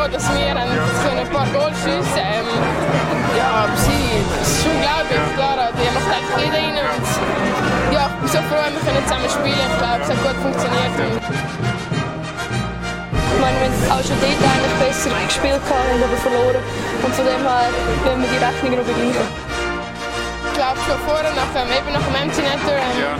froh, dass wir ein paar Goal schiessen ähm, Ja, sie, es ist unglaublich. Klar, die macht einfach jeder rein. Und ja, ich bin so froh, wir können zusammen spielen. Ich glaube, es hat gut funktioniert. Ich meine, wir haben auch schon dort eigentlich besser gespielt, haben aber verloren. Und von dem her wollen wir die Rechnung noch begleichen. Ich glaube schon vorher, nach, ähm, eben nach dem Empty Netter, ähm, ja.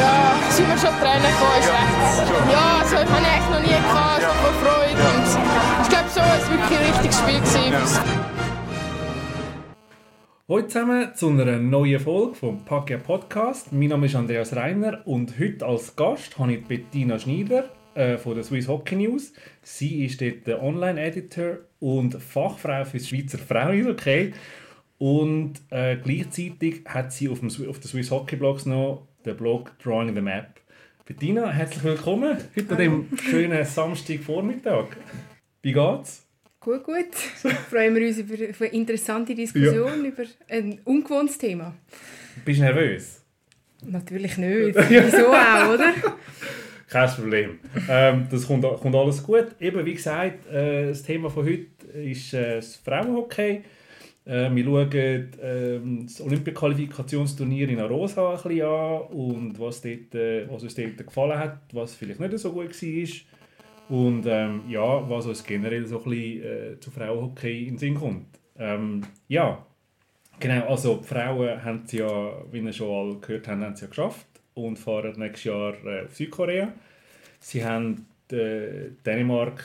ja, sind wir schon Tränen gekommen, ist recht. Ja, also ich habe ich echt noch nie gehabt, ja. voll Freude. Und ich glaube so, es war wirklich ein richtiges Spiel. Gewesen. Hallo zusammen zu einer neuen Folge vom Pakia Podcast. Mein Name ist Andreas Reiner und heute als Gast habe ich Bettina Schneider äh, von der Swiss Hockey News. Sie ist dort der Online-Editor und Fachfrau für das Schweizer Frauen-Hockey. Und äh, gleichzeitig hat sie auf, dem, auf der Swiss Hockey Blogs noch den Blog Drawing the Map. Bettina, herzlich willkommen heute an diesem schönen Samstagvormittag. Wie geht's? Gut, gut. Freuen wir uns über eine interessante Diskussion ja. über ein ungewohntes Thema. Bist du nervös? Natürlich nicht. Wieso auch, oder? Kein Problem. Ähm, das kommt, kommt, alles gut. Eben, wie gesagt, äh, das Thema von heute ist äh, das Frauenhockey. Äh, wir schauen äh, das Olympia-Qualifikationsturnier in Arosa ein bisschen an und was, dort, äh, was uns dort gefallen hat, was vielleicht nicht so gut war und ähm, ja, was uns generell so ein bisschen äh, zu Frauenhockey in den Sinn kommt. Ähm, ja, genau, also die Frauen haben es ja, wie ihr schon alle gehört habt, haben sie ja geschafft und fahren nächstes Jahr äh, auf Südkorea. Sie haben äh, Dänemark,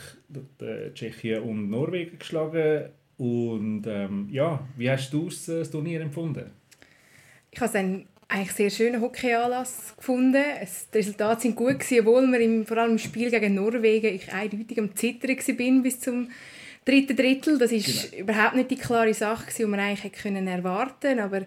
äh, Tschechien und Norwegen geschlagen und ähm, ja, wie hast du das, das Turnier empfunden? Ich habe es eigentlich sehr schönen Hockeyanlass gefunden. die Resultate sind gut gewesen, obwohl wir im, vor allem im Spiel gegen Norwegen ich eindeutig am Zittern bin bis zum dritten Drittel. Das ist genau. überhaupt nicht die klare Sache, die man eigentlich hätte können erwarten aber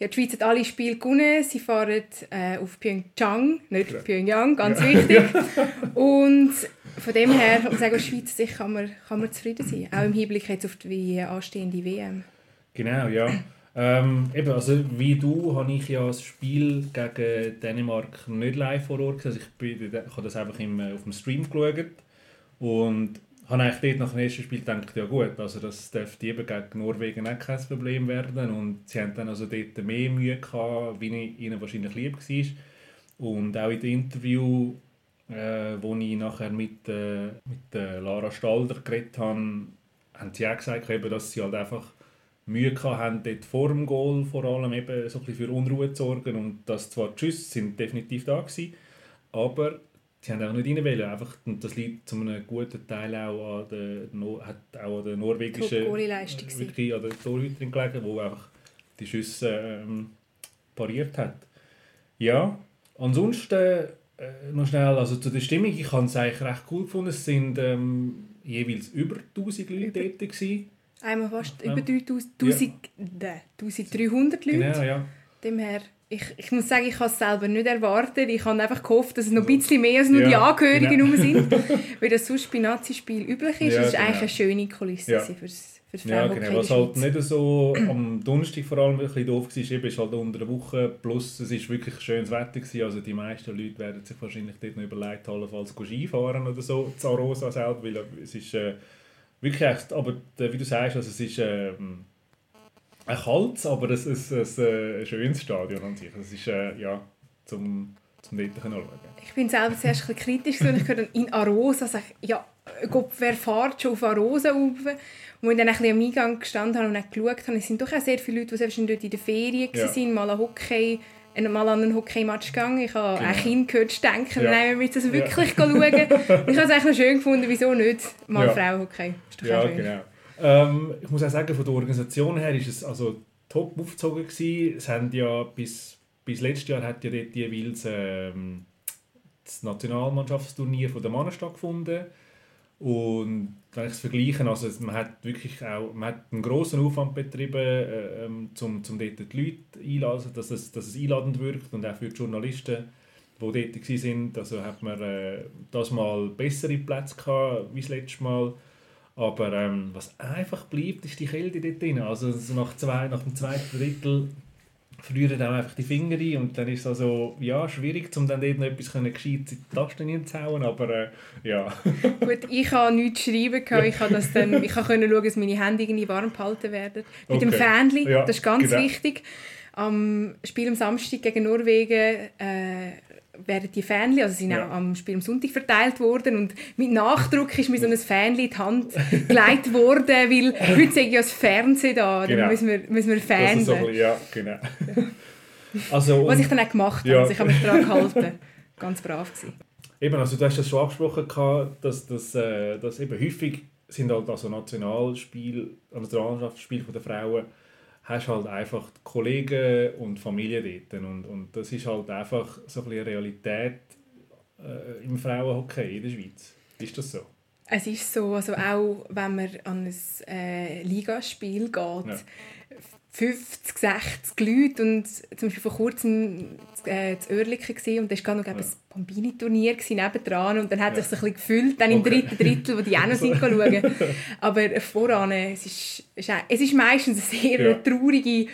ja, die Schweiz hat alle Spiele gewonnen. Sie fahren äh, auf Pyeongchang, nicht ja. Pyongyang, ganz wichtig. Und von dem her, um sagen, aus Schweiz sich kann man, kann man zufrieden sein. Auch im Hinblick jetzt auf die anstehende WM. Genau, ja. Ähm, eben, also wie du habe ich ja das Spiel gegen Dänemark nicht live vor Ort gesehen. Also ich, bin, ich habe das einfach im, auf dem Stream geschaut und habe eigentlich dort nach dem ersten Spiel gedacht, ja gut, also das dürfte eben gegen Norwegen auch kein Problem werden und sie haben dann also dort mehr Mühe gehabt, wie ihnen wahrscheinlich lieb war. Und auch in dem Interview, äh, wo ich nachher mit, äh, mit äh, Lara Stalder geredet habe, haben sie auch gesagt, eben, dass sie halt einfach Mühe haben, dort vor dem Goal vor allem eben so ein bisschen für Unruhe zu sorgen und dass zwar die Schüsse sind definitiv da gewesen, aber sie haben auch nicht rein wollen. Einfach, und das liegt zu einem guten Teil auch an der, hat auch an der norwegischen wirklich an der Torhüterin gelegen, die einfach die Schüsse ähm, pariert hat. Ja, ansonsten äh, noch schnell, also zu der Stimmung, ich habe es eigentlich recht cool gefunden. Es sind ähm, jeweils über 1000 Leute dort gewesen. Einmal fast über 3000, ja. 1300 Leute. Genau, ja. Demher, ich, ich muss sagen, ich habe es selber nicht erwartet. Ich habe einfach gehofft, dass es noch ein bisschen mehr als nur ja. die Angehörigen ja. sind. weil das sonst bei Nazi-Spiel üblich ist. Ja, das ist genau. eigentlich eine schöne Kulisse ja. fürs, fürs Ja, genau. Was halt nicht so am Donnerstag vor allem ein bisschen doof war, eben, ist halt unter der Woche. Plus, es war wirklich schönes Wetter. Gewesen. Also die meisten Leute werden sich wahrscheinlich dort noch überlegt haben, falls Skifahren oder so. Zarosa selber, weil es ist... Äh, wirklich echt, aber wie du sagst, also es ist äh, ein kaltes, aber es ist ein, ein, ein schönes Stadion an sich. Es ist äh, ja zum zum dort schauen. Ich bin selber zuerst ein kritisch und ich höre dann in Arosa sage ja, Gott, wer fährt schon auf Arosa rauf? Und ich dann ein bisschen am Eingang gestanden habe und geschaut habe, es sind doch auch sehr viele Leute, die selbst dort in der Ferien ja. waren, mal an Hockey mal an einen Hockeymatch gegangen. Ich habe genau. ein Kind gehört denken, ja. nein, wir müssen das wirklich ja. schauen. ich habe es eigentlich noch schön gefunden, wieso nicht mal ja. Frauenhockey. Ja, genau. Ähm, ich muss auch sagen, von der Organisation her ist es also top aufgezogen gewesen. Es haben ja bis, bis letztes Jahr hat ja dort jeweils ähm, das Nationalmannschaftsturnier von der Männer stattgefunden. Und wenn ich es vergleiche, also man hat wirklich auch man hat einen grossen Aufwand betrieben, äh, ähm, um, um dort die Leute einzuladen, dass es, dass es einladend wirkt und auch für die Journalisten, die dort waren, also hat man äh, das mal bessere Plätze gehabt, wie das letzte Mal. Aber ähm, was einfach bleibt, ist die Kälte dort drin. Also nach, zwei, nach dem zweiten Drittel verlieren dann einfach die Finger ein und dann ist es also, ja, schwierig, um dann dort noch etwas gescheit in die Tasten zu hauen, aber äh, ja. Gut, ich habe nichts schreiben können, ich habe das dann, ich konnte schauen, dass meine Hände irgendwie warm gehalten werden. Mit okay. dem Fähnchen, ja, das ist ganz genau. wichtig. Am Spiel am Samstag gegen Norwegen äh, werden die Fähnchen, also sind ja. auch am Spiel am Sonntag verteilt worden und mit Nachdruck ist mir so ein Fähnchen in die Hand gelegt worden, weil heute sehe ich ja das Fernsehen da, genau. dann müssen wir, müssen wir Fähnchen. So ja, genau. Also, Was ich dann auch gemacht habe, ja. also ich habe mich daran gehalten. Ganz brav gewesen. Eben, also du hast das schon angesprochen, dass, dass, äh, dass eben häufig sind halt also Nationalspiele, also Nationalmannschaftsspiele der Frauen hast halt einfach die Kollegen und Familie dort. Und, und das ist halt einfach so ein Realität äh, im Frauenhockey in der Schweiz. Ist das so? Es ist so, also auch wenn man an ein äh, Ligaspiel geht, ja. 50, 60 Leute und zum Beispiel vor kurzem äh, das Oerlikon und da war noch ja. ein Bambini-Turnier nebendran und dann hat ja. es sich ein bisschen gefüllt, dann im okay. dritten Drittel, wo die auch noch sind schauen. Aber voran, es ist, es ist meistens eine sehr ja. traurige,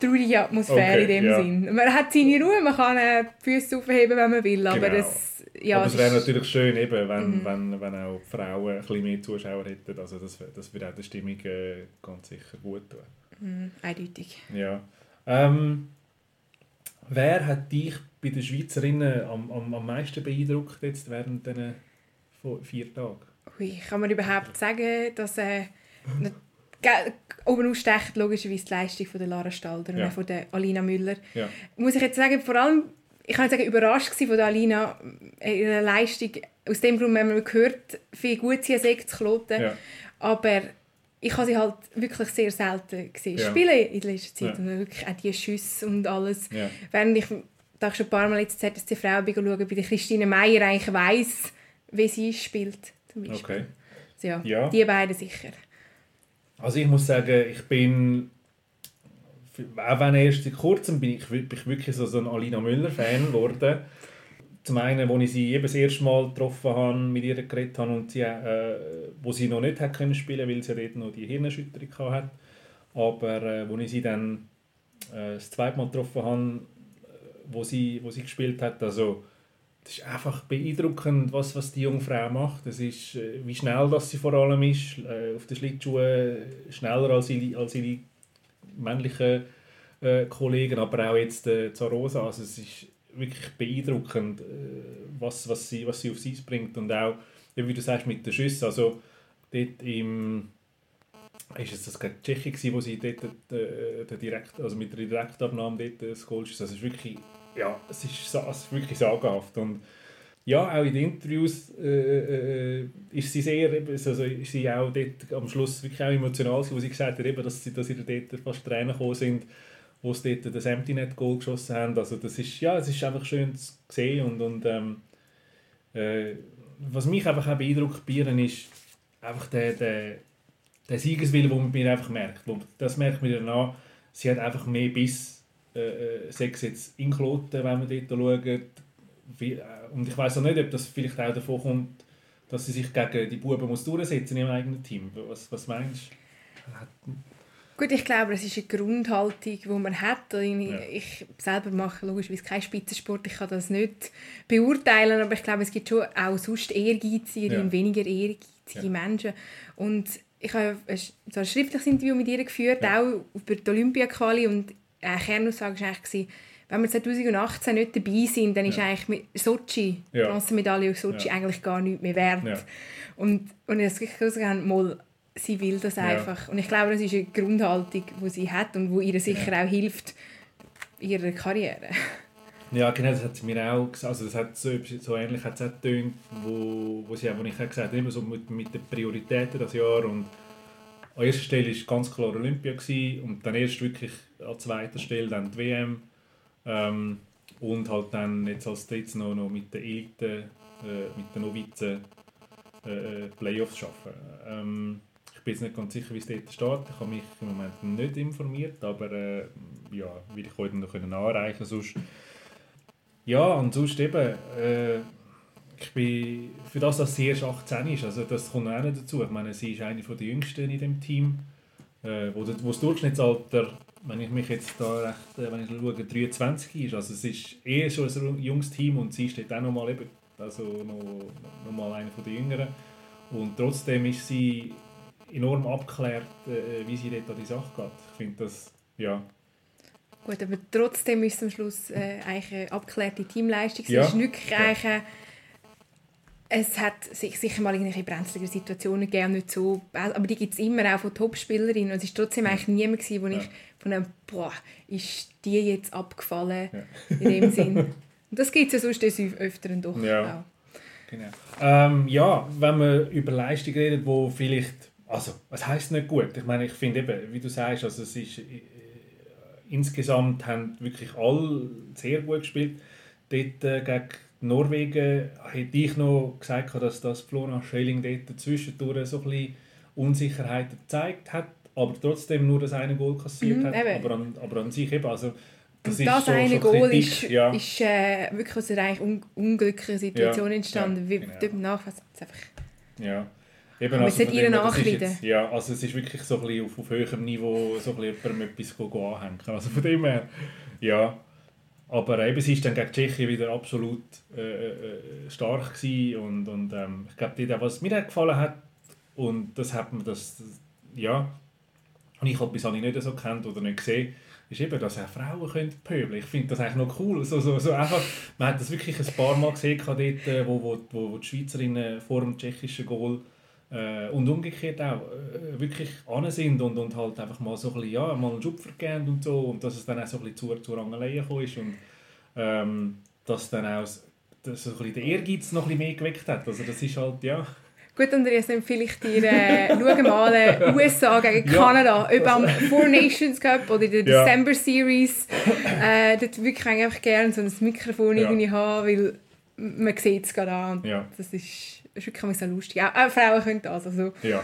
traurige Atmosphäre okay, in dem ja. Sinn. Man hat seine Ruhe, man kann die Füße aufheben, wenn man will, aber genau. es, ja, aber es wäre natürlich schön, eben, wenn, mhm. wenn, wenn auch Frauen ein bisschen mehr Zuschauer hätten, also das, das würde auch der Stimmung äh, ganz sicher gut tun. Mhm, eindeutig. Ja. Ähm, wer hat dich bei den Schweizerinnen am, am, am meisten beeindruckt jetzt während diesen vier Tagen? Ui, kann man überhaupt sagen, dass äh, oben ausstecht logischerweise die Leistung von der Lara Stalder ja. und von der Alina Müller. Ja. Muss ich jetzt sagen, vor allem, ich kann sagen, überrascht von der Alina, äh, ihre Leistung, aus dem Grund, wenn man gehört, wie gut sie ist, zu kloten, ja. aber ich habe sie halt wirklich sehr selten gesehen ja. spielen in letzter Zeit. Ja. Und wirklich auch die Schüsse und alles. Ja. Während ich da schon ein paar Mal jetzt ZSC Frau schauen, bei der Christine Meier eigentlich weiss, wie sie spielt. Zum Beispiel. Okay. Also ja, ja, die beiden sicher. Also ich muss sagen, ich bin auch wenn erst seit kurzem bin ich, bin ich wirklich so ein Alina Müller-Fan geworden. Zum einen, als ich sie eben das erste Mal getroffen habe, mit ihr geredet habe und sie, äh, wo sie noch nicht hat können spielen weil sie dort noch die Hirnerschütterung hatte. Aber äh, als ich sie dann äh, das zweite Mal getroffen habe, äh, wo sie, wo sie gespielt hat, also das ist einfach beeindruckend, was, was die junge Frau macht. Das ist, äh, wie schnell das sie vor allem ist, äh, auf den Schlittschuhen schneller als ihre, als ihre männlichen äh, Kollegen, aber auch jetzt äh, Zarosa. Also es ist wirklich beeindruckend, äh, was, was, sie, was sie aufs Eis bringt. Und auch, wie du sagst, mit den Schüssen, also dort im ist es das gegen Tschechien wo sie dort äh, direkt, also mit der Direktabnahme dort das Goal schießt. Also es ist wirklich, ja, es ist, es ist wirklich sagenhaft. Und ja, auch in den Interviews äh, äh, ist sie sehr, also ist sie auch dort am Schluss wirklich auch emotional, wo sie gesagt hat, eben, dass, sie, dass ihr dort fast Tränen gekommen sind wo sie dort das Empty Net Goal geschossen haben. Also das ist, ja, es ist einfach schön zu sehen und, und ähm, äh, was mich einfach auch beeindruckt Bieren ist einfach der, der, der Siegeswille, den man mir einfach merkt. Das merkt man dann an, sie hat einfach mehr Biss, äh, äh sechs jetzt in Kloten, wenn man dort schaut. Äh, und ich weiß auch nicht, ob das vielleicht auch davon kommt, dass sie sich gegen die Buben muss durchsetzen in ihrem eigenen Team. Was, was meinst du? Gut, ich glaube, es ist eine Grundhaltung, die man hat. Ich, ja. ich selber mache logischerweise keinen Spitzensport, ich kann das nicht beurteilen, aber ich glaube, es gibt schon auch sonst ehrgeizige ja. und weniger ehrgeizige ja. Menschen. Und ich habe so ein schriftliches Interview mit ihr geführt, auch über die Olympia-Quali und eine Kernaussage war eigentlich, wenn wir 2018 nicht dabei sind, dann ist eigentlich mit Sochi, die Bronzemedaille aus Sochi, eigentlich gar nichts mehr wert. Und, und ich habe mal, sie will das einfach. Ja. Und ich glaube, das ist eine Grundhaltung, die sie hat und die ihr sicher ja. auch hilft in ihrer Karriere. Ja, genau, das hat sie mir auch gesagt. Also das hat so, so ähnlich hat es auch getönt, wo, wo sie auch, wo ich auch gesagt habe, immer so mit, mit den Prioritäten das Jahr und an erster Stelle war ganz klar Olympia gewesen, und dann erst wirklich an zweiter Stelle dann die WM ähm, und halt dann jetzt als drittes noch, noch mit den Elite, äh, mit den Novizen äh, äh Playoffs schaffen. Ähm, bin jetzt nicht ganz sicher, wie es dort steht. Ich habe mich im Moment nicht informiert, aber äh, ja, will ich heute noch anreichen sonst Ja, und sonst eben, äh, ich bin, für das, dass sie erst 18 ist, also das kommt auch nicht dazu. Ich meine, sie ist eine der jüngsten in dem Team, äh, wo, wo das Durchschnittsalter wenn ich mich jetzt da recht, äh, wenn ich schaue, 23 ist, also es ist eh schon ein junges Team und sie steht auch noch mal eben, also noch, noch mal eine von den Jüngeren und trotzdem ist sie enorm abgeklärt, äh, wie sie dort an die Sache geht. Ich finde das, ja. Gut, aber trotzdem ist es am Schluss äh, eigentlich eine abgeklärte Teamleistung. Ja. Es ist wirklich ja. eigentlich es hat sich sicher mal irgendwelche brenzlige Situationen gegeben, nicht so, aber die gibt es immer auch von Topspielerinnen. Es war trotzdem eigentlich niemand, gewesen, wo ja. ich von einem, boah, ist die jetzt abgefallen, ja. in dem Sinn. Und das gibt es ja sonst öfter doch ja. auch. Genau. Ähm, ja, wenn man über Leistung redet, wo vielleicht, also, was heisst nicht gut? Ich meine, ich finde eben, wie du sagst, also es ist, äh, insgesamt haben wirklich alle sehr gut gespielt. Dort äh, gegen Norwegen hätte ich noch gesagt, dass das Flora Schelling dort zwischendurch so ein bisschen Unsicherheit gezeigt hat, aber trotzdem nur das eine Goal kassiert mhm, hat. Aber an, aber an sich eben, also das, das so, eine so Goal ist, ja. ist äh, wirklich aus einer eigentlich un unglücklichen Situation ja, entstanden. Ja, genau. Dort nachfassen es einfach... Ja. Eben, aber also es ihr nachleiden. Ja, also es ist wirklich so ein bisschen auf, auf höherem Niveau so ein bisschen jemandem etwas anhängen. Also von dem her, ja. Aber eben, sie ist dann gegen Tschechien wieder absolut äh, äh, stark gewesen und, und ähm, ich glaube, was mir gefallen hat und das hat man das, das ja, und ich habe bis nicht so kennt oder nicht gesehen, ist eben, dass auch Frauen können pöbeln Ich finde das eigentlich noch cool. So, so, so einfach, man hat das wirklich ein paar Mal gesehen, dort, äh, wo, wo, wo die Schweizerinnen vor dem tschechischen Goal äh, und umgekehrt auch äh, wirklich an sind und, und halt einfach mal so ein bisschen, ja, mal einen Schupfer geben und so und dass es dann auch so ein bisschen zu, zu Rangeleien gekommen ist und ähm, dass dann auch dass so ein bisschen der Ehrgeiz noch ein bisschen mehr geweckt hat. Also das ist halt, ja... Gut, Andreas, dann vielleicht dir, äh, schau mal äh, USA gegen Kanada, ja. ob am Four Nations Cup oder in der ja. December Series. Äh, dort würde ich einfach gerne so ein Mikrofon ja. irgendwie haben, weil man sieht es gerade an. Ja. Das ist ist wirklich so lustig. Auch, auch Frauen können das. Also. Ja.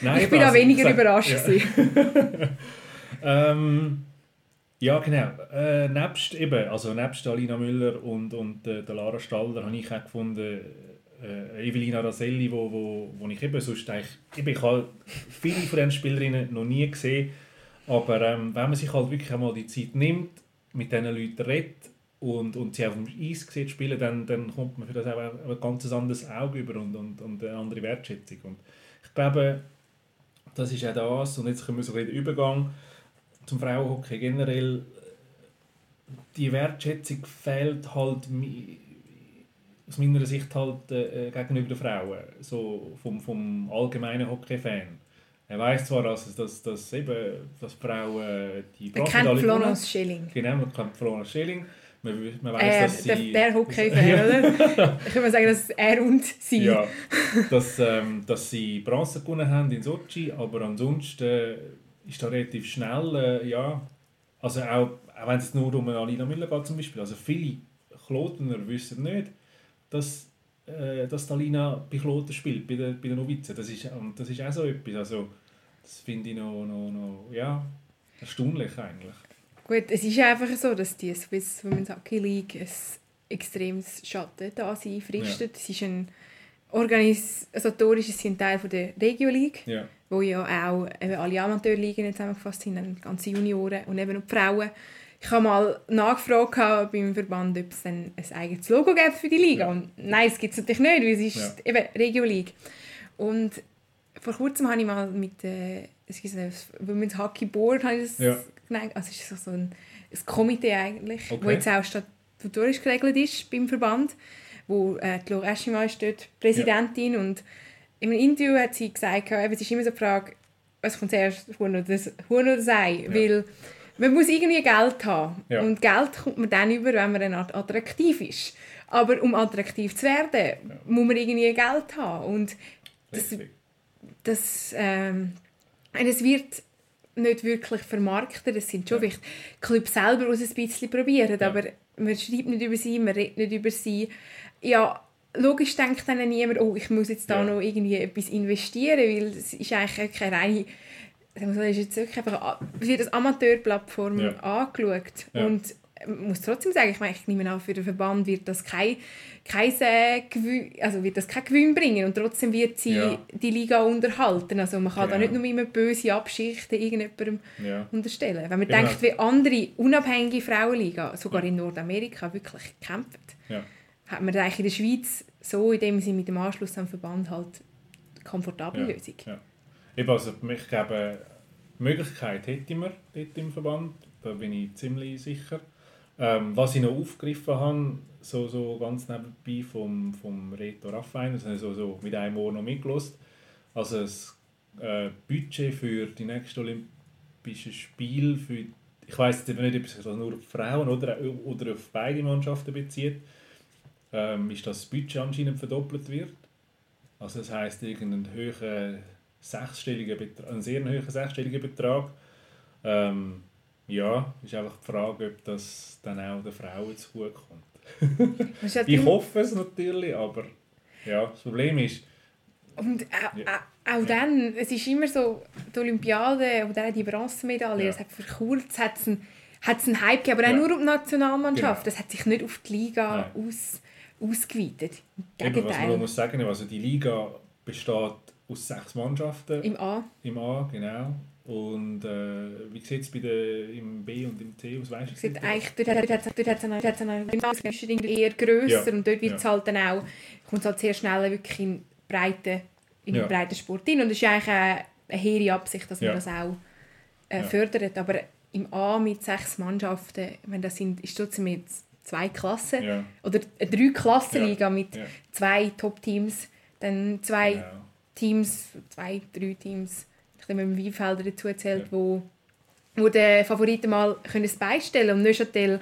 Nein, ich bin auch weniger sag, überrascht. Ja. ähm, ja, genau. Äh, nebst, eben, also nebst Alina Müller und, und äh, der Lara Staller habe ich auch gefunden, äh, Evelina Raselli, wo, wo, wo ich eben sonst eigentlich, ich habe viele von diesen Spielerinnen noch nie gesehen, aber ähm, wenn man sich halt wirklich einmal die Zeit nimmt, mit diesen Leuten redet, und, und sie auf dem Eis sieht spielen, dann, dann kommt man für das auch ein ganz anderes Auge über und, und, und eine andere Wertschätzung. Und ich glaube, das ist auch das. Und jetzt kommen wir so in den Übergang zum Frauenhockey generell. Die Wertschätzung fehlt halt aus meiner Sicht halt äh, gegenüber den Frauen, so vom, vom allgemeinen Hockey-Fan. Er weiß zwar, dass, dass, dass, eben, dass Frauen die Man kennt Florence Schilling. Genau, man kennt Florence Schilling. Man, man weiss, äh, dass sie... Der, der Hockey-Fan, oder? ich würde sagen, dass er und sie. Ja, dass, ähm, dass sie Bronze gewonnen haben in Sochi, aber ansonsten ist da relativ schnell, äh, ja, also auch, auch wenn es nur um Alina Müller geht zum Beispiel, also viele Klotener wissen nicht, dass, äh, dass Alina bei Kloten spielt, bei den, bei den Novizen. Das ist, und das ist auch so etwas, also das finde ich noch, noch, noch, ja, erstaunlich eigentlich. Gut, es ist einfach so, dass die Swiss Women's Hockey League ein extremes Schatten da sie fristet. Ja. Es ist ein organisatorisches sind Teil von der Regio League, ja. wo ja auch eben alle Amateurligen zusammengefasst sind, ganze Junioren und eben auch die Frauen. Ich habe mal nachgefragt beim Verband, ob es dann ein eigenes Logo gibt für die Liga. Ja. Und nein, es gibt es natürlich nicht, weil es ist ja. eben Regio League. Und vor kurzem habe ich mal mit äh, es gibt ein Women's Hockey Board, habe ich das ja genannt. Also es ist so ein, ein Komitee eigentlich, okay. wo jetzt auch statutarisch geregelt ist beim Verband, wo äh, die Laura Eschima ist dort Präsidentin ja. und im Interview hat sie gesagt, es ist immer so die Frage, was kommt zuerst, Huhn oder, Huhn oder Sei, ja. weil man muss irgendwie Geld haben ja. und Geld kommt man dann über, wenn man attraktiv ist. Aber um attraktiv zu werden, ja. muss man irgendwie Geld haben und das, das ähm, es wird nicht wirklich vermarkten. Es sind schon ja. vielleicht Clubs selber, die es ein bisschen probieren, ja. aber man schreibt nicht über sie, man redet nicht über sie. Ja, logisch denkt dann niemand, oh, ich muss jetzt da ja. noch irgendwie etwas investieren, weil es ist eigentlich keine reine es ist jetzt wirklich einfach, wird als Amateurplattform angeschaut. Und muss trotzdem sagen, ich, meine, ich nehme an, für den Verband wird das kein, kein, äh, also wird das kein Gewinn bringen und trotzdem wird sie ja. die Liga unterhalten. Also man kann genau. da nicht nur immer böse Abschichten irgendjemandem ja. unterstellen. Wenn man genau. denkt, wie andere unabhängige Frauenliga, sogar ja. in Nordamerika, wirklich kämpfen, hat man eigentlich in der Schweiz so, indem sie mit dem Anschluss am Verband halt eine komfortable Lösung. Ja. Eben, also ich glaube, Möglichkeit hätte man dort im Verband, da bin ich ziemlich sicher. Ähm, was ich noch aufgegriffen habe, so, so ganz nebenbei vom, vom Reto Raffain, das habe ich so, so mit einem Ohr noch mitgelost. Also das äh, Budget für die nächsten Olympischen Spiele, für, ich weiß nicht, ob es sich nur auf Frauen oder, oder auf beide Mannschaften bezieht, ähm, ist das Budget anscheinend verdoppelt wird. Also das heißt irgendeinen höheren sechsstelligen Betrag, einen sehr hohen sechsstelligen Betrag. Ähm, ja, ist einfach die Frage, ob das dann auch den Frauen zugutekommt. ich hoffe es natürlich, aber ja, das Problem ist... Und auch, ja. auch dann, es ist immer so, die Olympiade oder die Bronzemedaille, ja. es hat für kurz hat es einen, einen Hype gegeben, aber auch ja. nur um die Nationalmannschaft. Genau. Das hat sich nicht auf die Liga aus, ausgeweitet. Eben, was man muss sagen, also die Liga besteht aus sechs Mannschaften. Im A. Im A, genau. Und äh, wie sieht es im B und im C aus? Weißt du, sieht eigentlich, dort, dort, hat es eine, eine eher grösser ja. und dort wird es ja. halt dann auch, kommt es halt sehr schnell wirklich in breite, in ja. breiten Sport rein. Und es ist eigentlich eine, eine hehre Absicht, dass man das auch äh, fördert. Aber im A mit sechs Mannschaften, wenn das sind, ist trotzdem mit zwei Klassen oder eine drei Klassenliga mit zwei Top-Teams, dann zwei Teams, zwei, drei Teams wenn man Weinfelder dazu zählt, ja. wo, wo der Favoriten mal können es beistellen Und Neuchâtel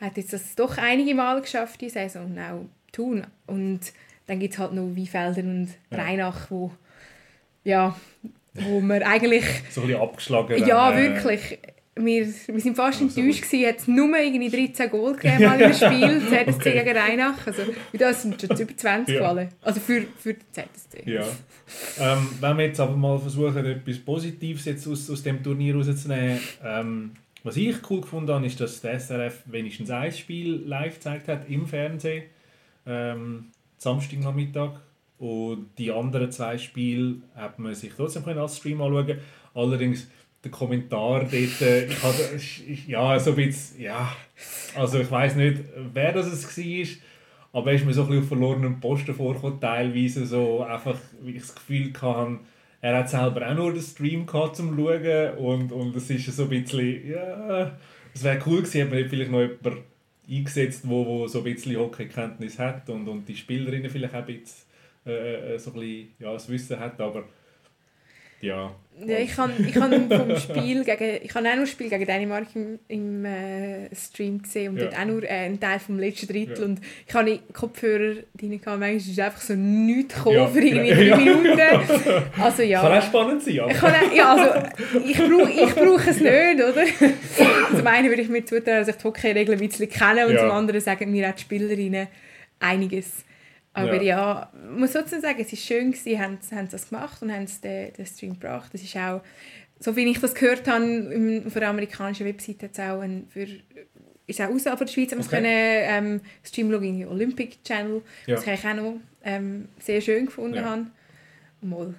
hat jetzt das doch einige Mal geschafft, die Saison, auch tun. Und dann gibt es halt noch Weinfelder und ja. Rheinach, wo, ja, wo man eigentlich... so ein bisschen abgeschlagen. Ja, äh, wirklich wir, wir sind fast also, enttäuscht gewesen, hat es nur irgendwie 13 Goal gegeben mal im Spiel, ZSC okay. gegen Rheinach. Also, das sind schon über 20 ja. gefallen. Also für, für die ZSC. Ja. Ähm, wenn wir jetzt aber mal versuchen, etwas Positives jetzt aus, aus dem Turnier rauszunehmen, ähm, was ich cool gefunden habe, ist, dass der SRF wenigstens ein Spiel live gezeigt hat im Fernsehen, ähm, Samstagnachmittag. Und die anderen zwei Spiele hat man sich trotzdem als Stream anschauen Allerdings der Kommentar dort, äh, ich hatte, ja, so ein bisschen, ja, also ich weiß nicht, wer das es war, aber er ist mir so ein bisschen auf verlorenem Posten vorgekommen, teilweise so einfach, wie ich das Gefühl hatte, er hat selber auch nur den Stream gehabt zum Schauen und, und es ist so ein bisschen, ja, es wäre cool gewesen, hätte man vielleicht noch jemanden eingesetzt, wo, wo so ein bisschen Hockey-Kenntnis hat und, und die Spielerinnen vielleicht auch ein bisschen äh, äh so ein bisschen, ja, das Wissen hat, aber ja. ja ich habe ich hab vom Spiel gegen, ich habe auch nur ein Spiel gegen Dänemark im, im äh, Stream gesehen und ja. dort auch nur äh, einen Teil vom letzten Drittel ja. und ich habe Kopfhörer drin gehabt, manchmal ist einfach so nichts gekommen ja. für irgendwie drei ja. Minuten. Also ja. Kann auch spannend sein, aber. Auch, ja, also ich brauche ich brauch es nicht, oder? Zum einen würde ich mir zutrauen, dass ich die Hockey-Regeln ein bisschen kenne und zum anderen sagen mir auch die Spielerinnen einiges. Aber ja, ja muss trotzdem sagen, es war schön, sie haben, haben das gemacht und haben den, den Stream gebracht. Das ist auch, so wie ich das gehört habe, auf der amerikanischen Webseite hat es auch ein, für, ist auch außerhalb der Schweiz, haben okay. können ähm, Stream in den Olympic Channel, ja. was ich auch noch ähm, sehr schön gefunden ja. habe. Mal.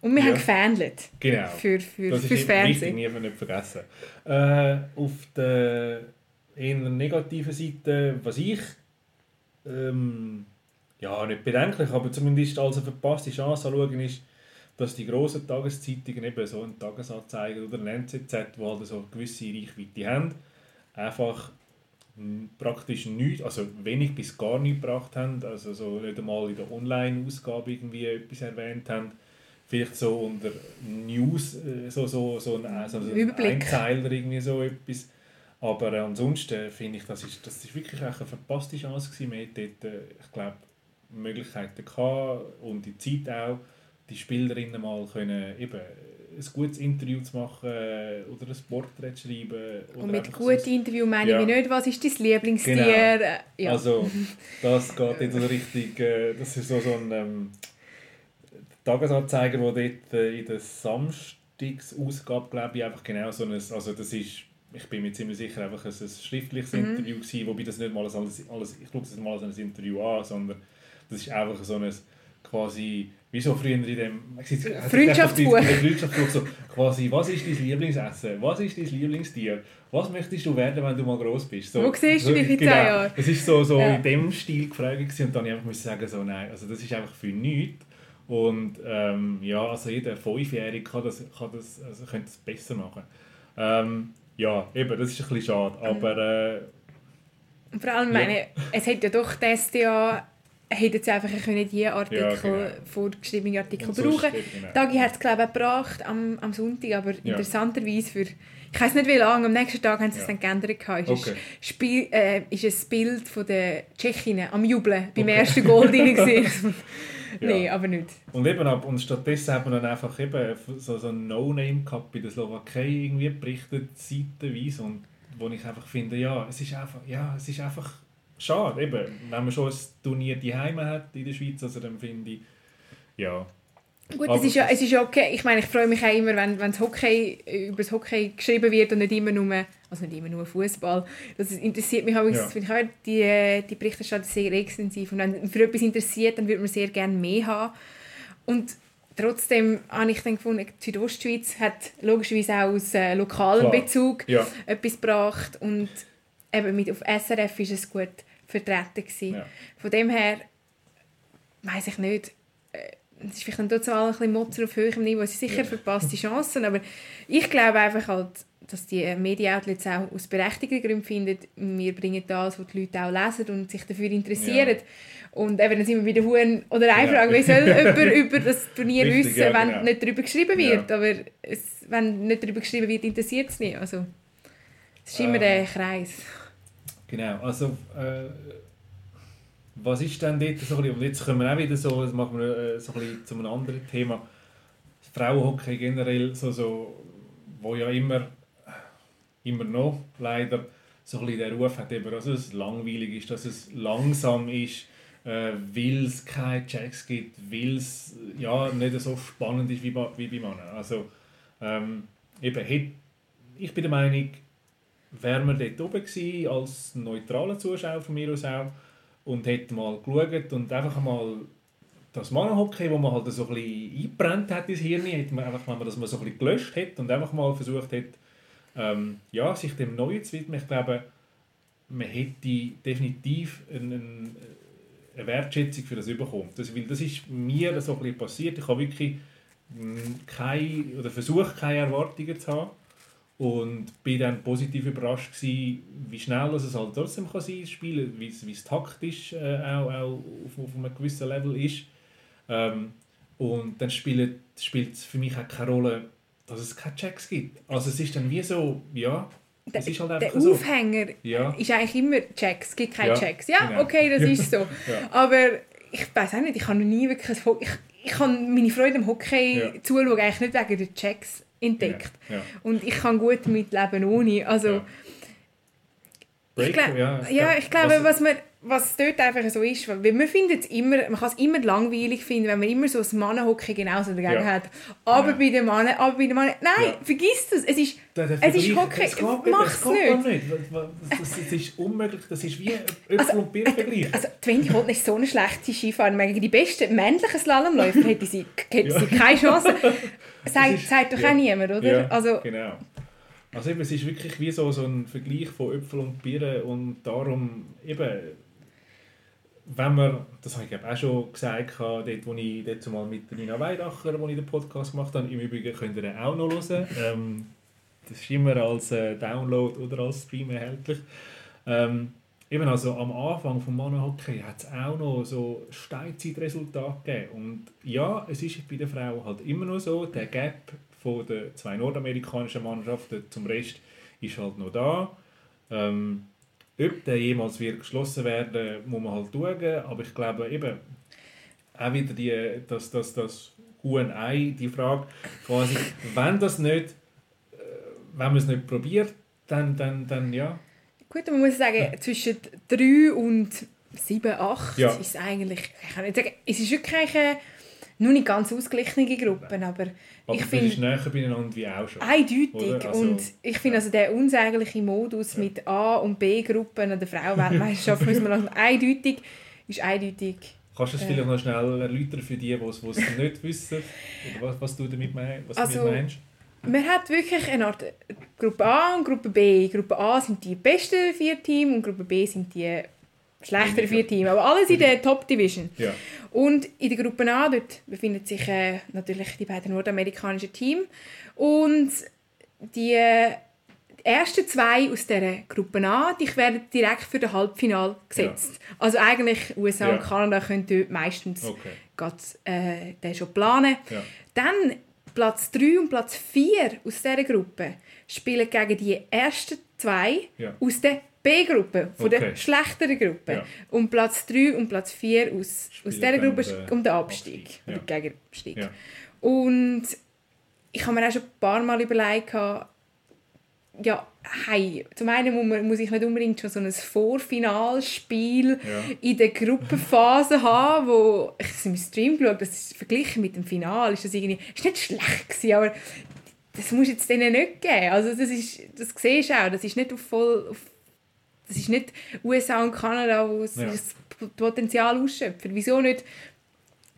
Und wir ja. haben gefändelt. Genau. Für, für, das fürs ist Fernsehen. Wichtig, nicht vergessen. Äh, auf der eher negativen Seite, was ich ähm, ja, nicht bedenklich, aber zumindest als eine verpasste Chance anschauen ist, dass die grossen Tageszeitungen, eben so ein Tagesanzeiger oder? Ein NZZ, die halt so eine gewisse Reichweite haben, einfach praktisch nichts, also wenig bis gar nichts gebracht haben, also so nicht einmal in der Online-Ausgabe irgendwie etwas erwähnt haben, vielleicht so unter News, äh, so, so, so ein, so ein Einzeiler irgendwie so etwas, aber ansonsten finde ich, das ist, das ist wirklich eine verpasste Chance gewesen, man dort, äh, ich glaube, Möglichkeiten gehabt und die Zeit auch, die Spielerinnen mal können eben ein gutes Interview zu machen oder ein Porträt zu schreiben. und mit gutem so Interview meine ja. ich nicht, was ist dein Lieblingstier? Genau. Ja. Also das geht jetzt so richtig, äh, das ist so, so ein ähm, Tagesanzeiger, der dort äh, in der Samstagsausgabe, glaube ich, einfach genau so ein, also das ist ich bin mir ziemlich sicher, einfach ein, ein schriftliches mhm. Interview gewesen, wobei das nicht mal alles, alles ich schaue das nicht mal als ein Interview an, sondern das ist einfach so ein quasi, wie so früher in dem Freundschaftsbuch. Freundschaftsbuch so, quasi, was ist dein Lieblingsessen? Was ist dein Lieblingstier? Was möchtest du werden, wenn du mal groß bist? So, Wo siehst du dich in genau, Jahren? Es war so, so ja. in dem Stil gefragt und dann musste ich sagen, so, nein, also das ist einfach für nichts. Und ähm, ja, also jeder Fünfjährige kann das, kann das, also könnte es besser machen. Ähm, ja, eben, das ist ein bisschen schade, aber... Äh, Vor allem, ja. meine, es hat ja doch das Jahr hätten sie einfach können die Artikel, ja, genau. vorgeschriebene Artikel so brauchen genau. Dagi hat es glaube ich gebracht am, am Sonntag, aber ja. interessanterweise für ich weiß nicht wie lange, am nächsten Tag haben sie es dann geändert. Ist, okay. ein Spiel, äh, ist ein Bild von der Tschechinnen am Jubeln beim okay. ersten Goal drin ja. Nein, aber nicht. Und eben ab, und stattdessen haben wir dann einfach eben so, so ein No-Name gehabt bei der Slowakei irgendwie berichtet, seitenweise und wo ich einfach finde, ja, es ist einfach, ja, es ist einfach schade, eben, wenn man schon ein Turnier die Heime hat in der Schweiz, also dann finde ich, ja. Gut, es ist, ja, es ist okay. Ich meine, ich freue mich auch immer, wenn, wenn das Hockey, über das Hockey geschrieben wird und nicht immer nur, also nicht immer nur Fußball. Das interessiert mich auch, ja. ich auch die, die Berichterstattung sehr extensiv. Und wenn für etwas interessiert, dann würde man sehr gerne mehr haben. Und trotzdem habe ich dann gefunden, die Südostschweiz hat logischerweise auch aus äh, lokalem Klar. Bezug ja. etwas gebracht und eben mit auf SRF ist es gut vertreten Ja. Von dem her weiß ich nicht, äh, es ist vielleicht dann trotzdem ein bisschen Motzer auf höherem Niveau, es sind sicher ja. verpasste Chancen, aber ich glaube einfach halt, dass die Medienoutlets auch aus berechtigten Gründen finden, wir bringen das, was die Leute auch lesen und sich dafür interessieren. Ja. Und eben, dann sind wir wieder Huhn oder Einfrage, ja. wie soll jemand über das Turnier Richtig, wissen, ja, wenn genau. nicht darüber geschrieben wird. Aber es, wenn nicht darüber geschrieben wird, interessiert es nicht. Also, es ist immer ähm, der Kreis. Genau, also äh, was ist denn dort so ein bisschen, und jetzt kommen wir auch wieder so, das machen wir äh, so ein bisschen zu einem anderen Thema, Frauenhockey generell, so, so, wo ja immer, immer noch leider so ein bisschen den Ruf hat, eben, dass es langweilig ist, dass es langsam ist, äh, weil es keine Checks gibt, weil es ja, nicht so spannend ist wie bei, wie bei Männern. Also ähm, eben, ich bin der Meinung, wären wir dort oben gewesen, als neutraler Zuschauer von mir aus auch und hätten mal geschaut und einfach mal das Mannenhockey, wo man halt so ein bisschen eingebrannt hat ins Hirn, hätte man einfach, wenn man das mal so ein bisschen gelöscht hätte und einfach mal versucht hätte, ähm, ja, sich dem Neuen zu widmen. Ich glaube, man hätte definitiv eine, eine Wertschätzung für das bekommen. Das, weil das ist mir so ein bisschen passiert. Ich habe wirklich hm, keine, oder versucht, keine Erwartungen zu haben und bin dann positiv überrascht gewesen, wie schnell es halt trotzdem kann sein Spiel, wie es, wie es taktisch äh, auch, auch auf, auf einem gewissen Level ist. Ähm, und dann spielt, spielt es für mich auch keine Rolle, dass es keine Checks gibt. Also es ist dann wie so, ja, es ist halt der so. Aufhänger ja. ist eigentlich immer Checks, es gibt keine ja, Checks. Ja, genau. okay, das ist so. ja. Aber ich weiß auch nicht, ich habe noch nie wirklich... Ich, ich kann meine Freude am Hockey ja. zuschauen, eigentlich nicht wegen der Checks, entdeckt. Ja, ja. Und ich kann gut damit leben ohne. Also, ja. ich, glaub, ja, ja, ich glaube, was, man, was dort einfach so ist, weil man findet immer, man kann es immer langweilig finden, wenn man immer so das Mannenhockey genauso dagegen hat. Aber bei den Mannen, aber bei den Mannen, nein, vergiss das, es ist, es ist Hockey, mach es nicht. nicht. Das, das, ist unmöglich, das ist wie Äpfel also, und Birnen vergleichen. Also, Twenty Holten ist so eine schlechte Skifahrerin, gegen die besten männlichen Slalomläufer hätte sie, hätte sie keine Chance. Sagt, sagt doch auch niemand, oder? Ja, also, genau. Also eben, es ist wirklich wie so, so ein Vergleich von Äpfel und Birnen und darum eben, wenn man, das habe ich auch schon gesagt, dort, wo ich dort mal mit Nina Weidacher, wo ich den Podcast gemacht habe, im Übrigen könnt ihr den auch noch hören. Ähm, das ist immer als äh, Download oder als Stream erhältlich. Ähm, eben also am Anfang vom Mannenhockey hat es auch noch so Steinzeitresultate gegeben. Und ja, es ist bei der Frau halt immer noch so, der Gap von den zwei nordamerikanischen Mannschaften zum Rest ist halt noch da. Ähm, ob der jemals wird geschlossen werden, muss man halt schauen. Aber ich glaube eben, auch wieder die, das, das, das Huhn-Ei, die Frage, quasi, wenn das nicht, äh, wenn man es nicht probiert, dann, dann, dann ja, Gut, man muss sagen, ja. zwischen 3 und 7, 8 ja. ist eigentlich, ich kann nicht sagen, es ist wirklich ein, noch nicht ganz ausgeglichene Gruppen, aber, aber ich finde... ist näher beieinander wie auch schon. Eindeutig. Also, und ich finde also der unsägliche Modus ja. mit A- und B-Gruppen an der Frauenweltmeisterschaft müssen wir also eindeutig, ist eindeutig... Kannst du es äh, vielleicht noch schnell erläutern für die, die es nicht wissen? Oder was, was du damit meinst? Was also, damit meinst? Man hat wirklich eine Art Gruppe A und Gruppe B. Gruppe A sind die besten vier Teams und Gruppe B sind die schlechteren vier Teams. Aber alles in der Top Division. Ja. Und in der Gruppe A dort befinden sich äh, natürlich die beiden nordamerikanischen Teams. Und die äh, ersten zwei aus dieser Gruppe A die werden direkt für das Halbfinale gesetzt. Ja. Also eigentlich USA ja. und Kanada können dort meistens okay. grad, äh, den schon planen. Dann Platz 3 und Platz 4 aus dieser Gruppe spielen gegen die ersten zwei aus der B-Gruppe, von okay. der schlechteren Gruppe. Ja. Und Platz 3 und Platz 4 aus, aus dieser Gruppe den, um den Abstieg. Abstieg. Ja. Oder gegen Abstieg. Ja. Und ich habe mir auch schon ein paar Mal überlegt, ja, hey, zum einen muss, man, muss ich nicht unbedingt schon so ein Vorfinalspiel ja. in der Gruppenphase haben, wo ich habe im Stream geschaut, das ist verglichen mit dem Finale, ist das irgendwie, ist nicht schlecht gewesen, aber das muss jetzt denen nicht geben. Also das ist, das siehst du auch, das ist nicht auf voll, auf das ist nicht USA und Kanada, wo ja. das Potenzial ausschöpfen. Wieso nicht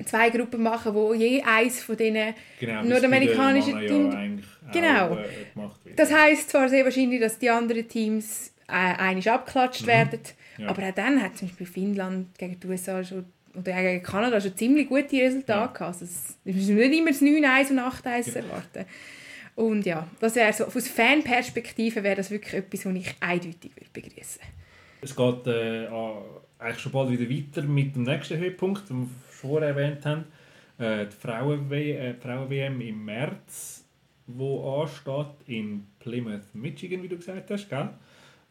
zwei Gruppen machen, wo je eins von diesen genau, nordamerikanischen Teams... Ja genau. Auch, äh. Das heisst zwar sehr wahrscheinlich, dass die anderen Teams äh, einig abgeklatscht mhm. werden, ja. aber auch dann hat zum Beispiel Finnland gegen die USA schon oder gegen Kanada schon ziemlich gute Resultate ja. gehabt. Also es ist nicht immer das 9-1 und 8-1 zu erwarten. Und ja, das wäre so, aus Fanperspektive wäre das wirklich etwas, was ich eindeutig würde begrüßen Es geht äh, eigentlich schon bald wieder weiter mit dem nächsten Höhepunkt, den wir vorher erwähnt haben. Äh, die Frauen-WM Frauen im März, wo ansteht, in Plymouth, Michigan, wie du gesagt hast, gell?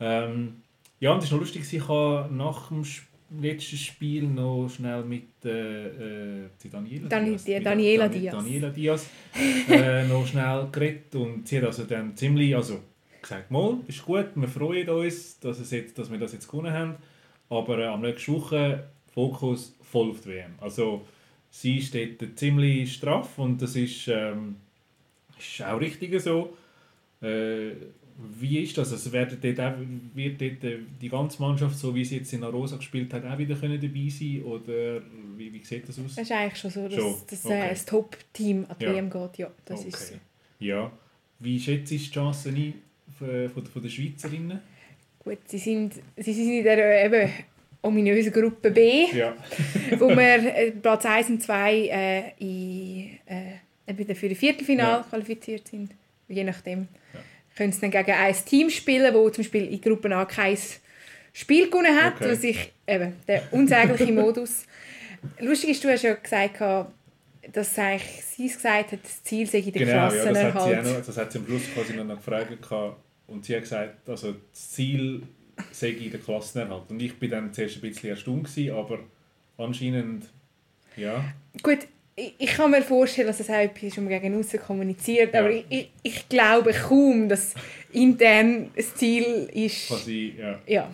Ähm, ja, und es ist noch lustig, ich habe nach dem Spiel letztes Spiel noch schnell mit äh, äh, Daniela, Dan Diaz, die, Daniela Diaz, Daniela Diaz äh, noch schnell geredet und sie hat also dann ziemlich also gesagt, mal, ist gut, wir freuen uns, dass, es jetzt, dass wir das jetzt gewonnen haben, aber äh, am nächsten Woche Fokus voll auf die WM. Also sie steht ziemlich straff und das ist, ähm, ist auch richtig so. Äh, wie ist das? Also wird dort, wird dort äh, die ganze Mannschaft, so wie sie jetzt in Arosa gespielt hat, auch wieder können dabei sein Oder wie, wie sieht das aus? Es ist eigentlich schon so, dass, schon? dass äh, okay. das Top-Team an die ja. WM geht. Ja, das okay. ist so. Ja. Wie schätzt du die Chancen ein von, von den Schweizerinnen? Gut, sie sind, sie sind in der eben ominösen Gruppe B, ja. wo wir äh, Platz 1 und 2 äh, in, äh, für das Viertelfinale ja. qualifiziert sind. Je nachdem. Ja können sie dann gegen ein Team spielen, das zum Beispiel in Gruppe A kein Spiel gewonnen hat, okay. was ich, eben, der unsägliche Modus. Lustig ist, du hast ja gesagt, dass eigentlich sie gesagt hat, das Ziel sei in der genau, Klassenerhalt. Ja, das, hat sie noch, das hat sie am Schluss quasi noch gefragt und sie hat gesagt, also das Ziel sei in der Klassenerhalt. Und ich war dann zuerst ein bisschen erstaunt, aber anscheinend, ja. Gut, ich, ich kann mir vorstellen, dass das auch etwas ist, man gegen außen kommuniziert, ja. aber ich, ich, ich, glaube kaum, dass intern das Ziel ist, Quasi, ja. ja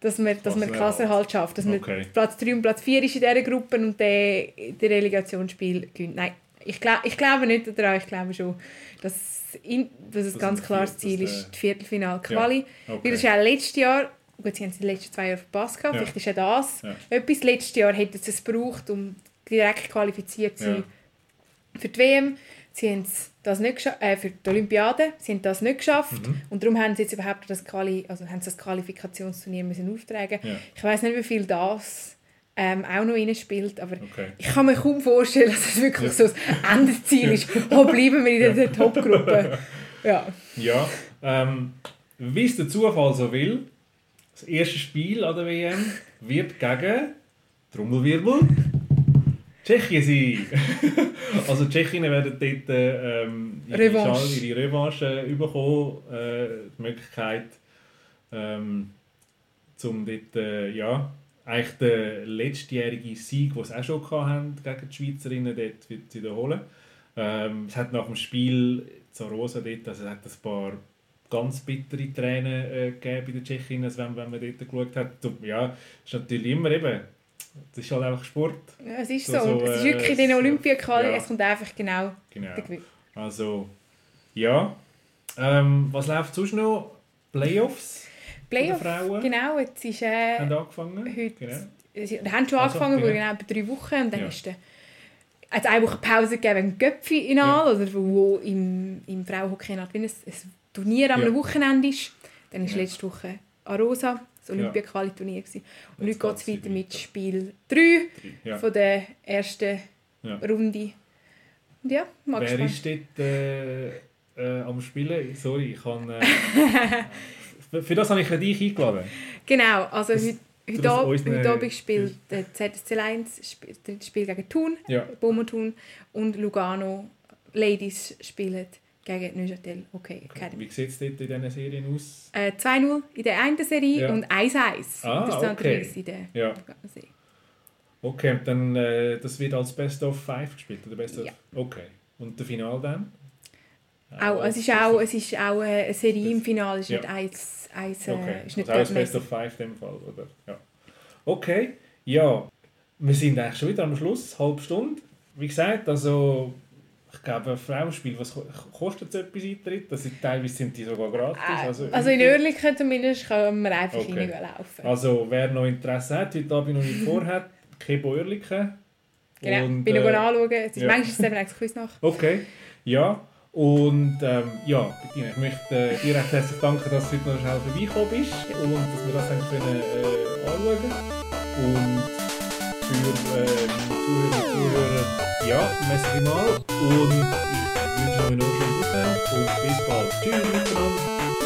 dass man, dass man Klassenerhalt schafft. Dass okay. man Platz 3 und Platz 4 ist in dieser Gruppe und der, der Relegationsspiel gewinnt. Nein, ich, glaub, ich glaube nicht daran, ich glaube schon, dass, in, dass es das ganz klar das Ziel ist, die Viertelfinal-Quali. Ja. Okay. Weil das ist ja letztes Jahr, gut, sie haben es die letzten zwei Jahre verpasst, ja. vielleicht ist ja das ja. etwas. Letztes Jahr hätten sie es gebraucht, um direkt qualifiziert sind ja. für die WM. Sie haben das nicht äh, für die Olympiade, sie haben das nicht geschafft mhm. und darum haben sie jetzt überhaupt das, Quali also haben das Qualifikationsturnier müssen auftragen. Ja. Ich weiß nicht, wie viel das ähm, auch noch spielt, aber okay. ich kann mir kaum vorstellen, dass es wirklich ja. so das Endeziel ist. Wo bleiben wir in der Top-Gruppe? Ja. Ja, ähm, wie es der Zufall so will, das erste Spiel an der WM wird gegen Trommelwirbel Tschechien sein. also die Tschechinnen werden dort ähm, ihre, Revanche. ihre Revanche bekommen. Äh, die Möglichkeit, ähm, um dort, äh, ja, eigentlich den letztjährigen Sieg, den sie auch schon hatten, gegen die Schweizerinnen, dort zu wiederholen. Ähm, es hat nach dem Spiel zu Rosa dort, also es hat ein paar ganz bittere Tränen äh, gegeben bei den Tschechinnen, wenn, wenn man dort geschaut hat. Ja, ist natürlich immer eben das ist halt einfach Sport. Ja, es ist So- so. so, es ist äh, wirklich in den Olympiaquali, ja. es kommt einfach genau Genau. der Gewinn. Also, ja. Ähm, was läuft sonst noch? Playoffs Playoff, der Frauen genau, jetzt ist äh, haben angefangen. heute, Genau. sie haben schon Also, angefangen, genau. genau. etwa drei Wochen und dann Ja. ist der hat es eine Woche Pause gegeben wegen Göpfi-Final, oder wo im, im Frauenhockey ein, ein Turnier am Ja. Wochenende ist. Dann war Ja. letzte Woche Arosa, das Olympia-Quali-Turnier. Und Jetzt heute geht es geht's weiter mit weiter. Spiel 3 Ja. von der ersten Ja. Runde. Und ja, mal Wer ist dort äh, äh, am Spielen? Sorry, ich kann. Äh, für- das habe ich dich eingeladen. Genau, also Das- heute, heute, Ab- Abend spielt der ZSC Lions spielt das dritte Spiel gegen Thun, Ja. Beaumont und Lugano Ladies spielen gegen Neuchâtel Hockey Academy. Wie sieht es dort in diesen Serien aus? Äh, 2-0 in der einen Serie Ja. und 1-1 Ah, okay. in der Ja. Lugano-Serie. Okay, dann äh, das wird als Best of Five gespielt, oder Best of? Ja. Okay. Und der Final dann? Auch, es ist auch, es ist auch eine Serie im Finale, es ist Ja. nicht eins, eins äh, Okay, ist nicht also auch das Best of Five in dem Fall, oder? Ja. Okay, ja, wir sind eigentlich schon wieder am Schluss, halbe Stunde. Wie gesagt, also ich glaube, ein Frauenspiel, was ko- kostet etwas Eintritt? Das sind, teilweise sind die sogar gratis. Äh, also in Oerlikon zumindest kann man einfach Okay. reinlaufen. Also wer noch Interesse hat, heute Abend noch nicht vorhat, kein Bäuerlichen. Genau, Und, bin äh, anschauen. Es ist, ja. Es eben eigentlich Quiz nach. Okay, ja. Und ähm, ja, Bettina, ich möchte äh, dir recht herzlich danken, dass du heute noch schnell vorbeigekommen bist und dass wir das haben können, äh, anschauen Und für äh, Zuhörer und Zuhörer, ja, merci mal und ich wünsche euch noch einen schönen Woche und bis bald. Tschüss miteinander.